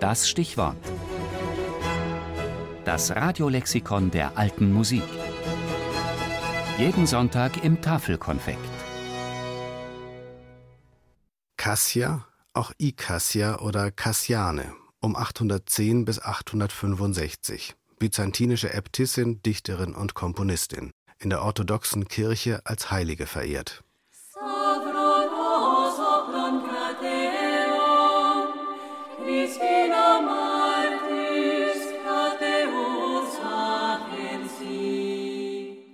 Das Stichwort. Das Radiolexikon der alten Musik. Jeden Sonntag im Tafelkonfekt. Cassia, auch Ikassia oder Cassiane, um 810 bis 865. Byzantinische Äbtissin, Dichterin und Komponistin. In der orthodoxen Kirche als Heilige verehrt.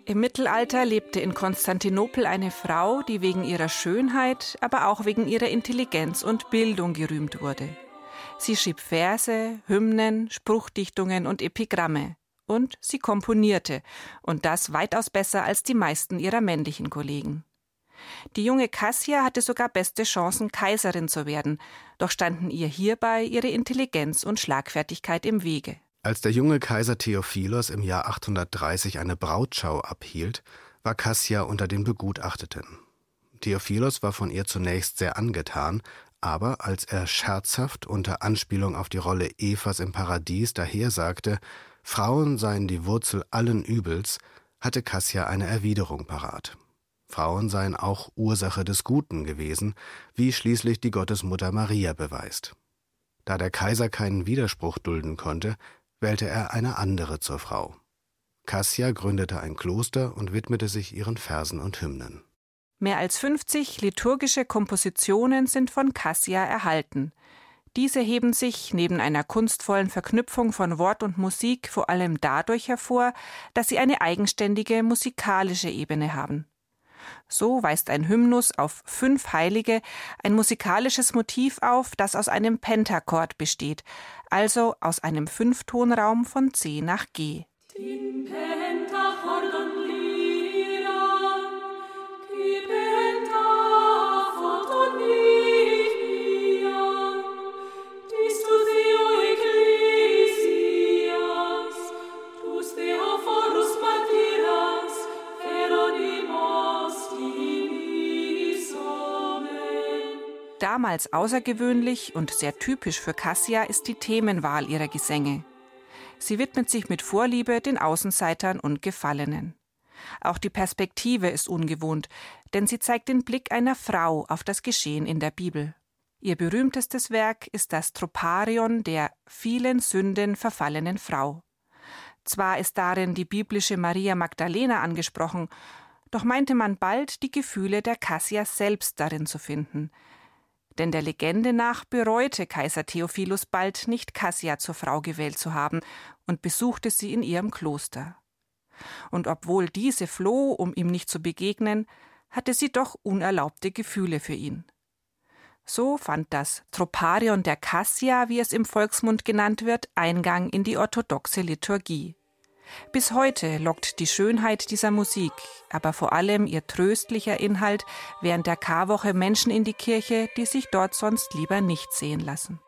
Im Mittelalter lebte in Konstantinopel eine Frau, die wegen ihrer Schönheit, aber auch wegen ihrer Intelligenz und Bildung gerühmt wurde. Sie schrieb Verse, Hymnen, Spruchdichtungen und Epigramme. Und sie komponierte, und das weitaus besser als die meisten ihrer männlichen Kollegen. Die junge Cassia hatte sogar beste Chancen, Kaiserin zu werden, doch standen ihr hierbei ihre Intelligenz und Schlagfertigkeit im Wege. Als der junge Kaiser Theophilos im Jahr 830 eine Brautschau abhielt, war Cassia unter den Begutachteten. Theophilos war von ihr zunächst sehr angetan, aber als er scherzhaft unter Anspielung auf die Rolle Evas im Paradies dahersagte, Frauen seien die Wurzel allen Übels, hatte Cassia eine Erwiderung parat. Frauen seien auch Ursache des Guten gewesen, wie schließlich die Gottesmutter Maria beweist. Da der Kaiser keinen Widerspruch dulden konnte, wählte er eine andere zur Frau. Cassia gründete ein Kloster und widmete sich ihren Versen und Hymnen. Mehr als 50 liturgische Kompositionen sind von Cassia erhalten. Diese heben sich neben einer kunstvollen Verknüpfung von Wort und Musik vor allem dadurch hervor, dass sie eine eigenständige musikalische Ebene haben. So weist ein Hymnus auf fünf Heilige ein musikalisches Motiv auf, das aus einem Pentachord besteht, also aus einem Fünftonraum von C nach G. Damals außergewöhnlich und sehr typisch für Cassia ist die Themenwahl ihrer Gesänge. Sie widmet sich mit Vorliebe den Außenseitern und Gefallenen. Auch die Perspektive ist ungewohnt, denn sie zeigt den Blick einer Frau auf das Geschehen in der Bibel. Ihr berühmtestes Werk ist das Troparion der vielen Sünden verfallenen Frau. Zwar ist darin die biblische Maria Magdalena angesprochen, doch meinte man bald, die Gefühle der Cassia selbst darin zu finden, denn der Legende nach bereute Kaiser Theophilus bald nicht Cassia zur Frau gewählt zu haben und besuchte sie in ihrem Kloster. Und obwohl diese floh, um ihm nicht zu begegnen, hatte sie doch unerlaubte Gefühle für ihn. So fand das Troparion der Cassia, wie es im Volksmund genannt wird, Eingang in die orthodoxe Liturgie. Bis heute lockt die Schönheit dieser Musik, aber vor allem ihr tröstlicher Inhalt während der Karwoche Menschen in die Kirche, die sich dort sonst lieber nicht sehen lassen.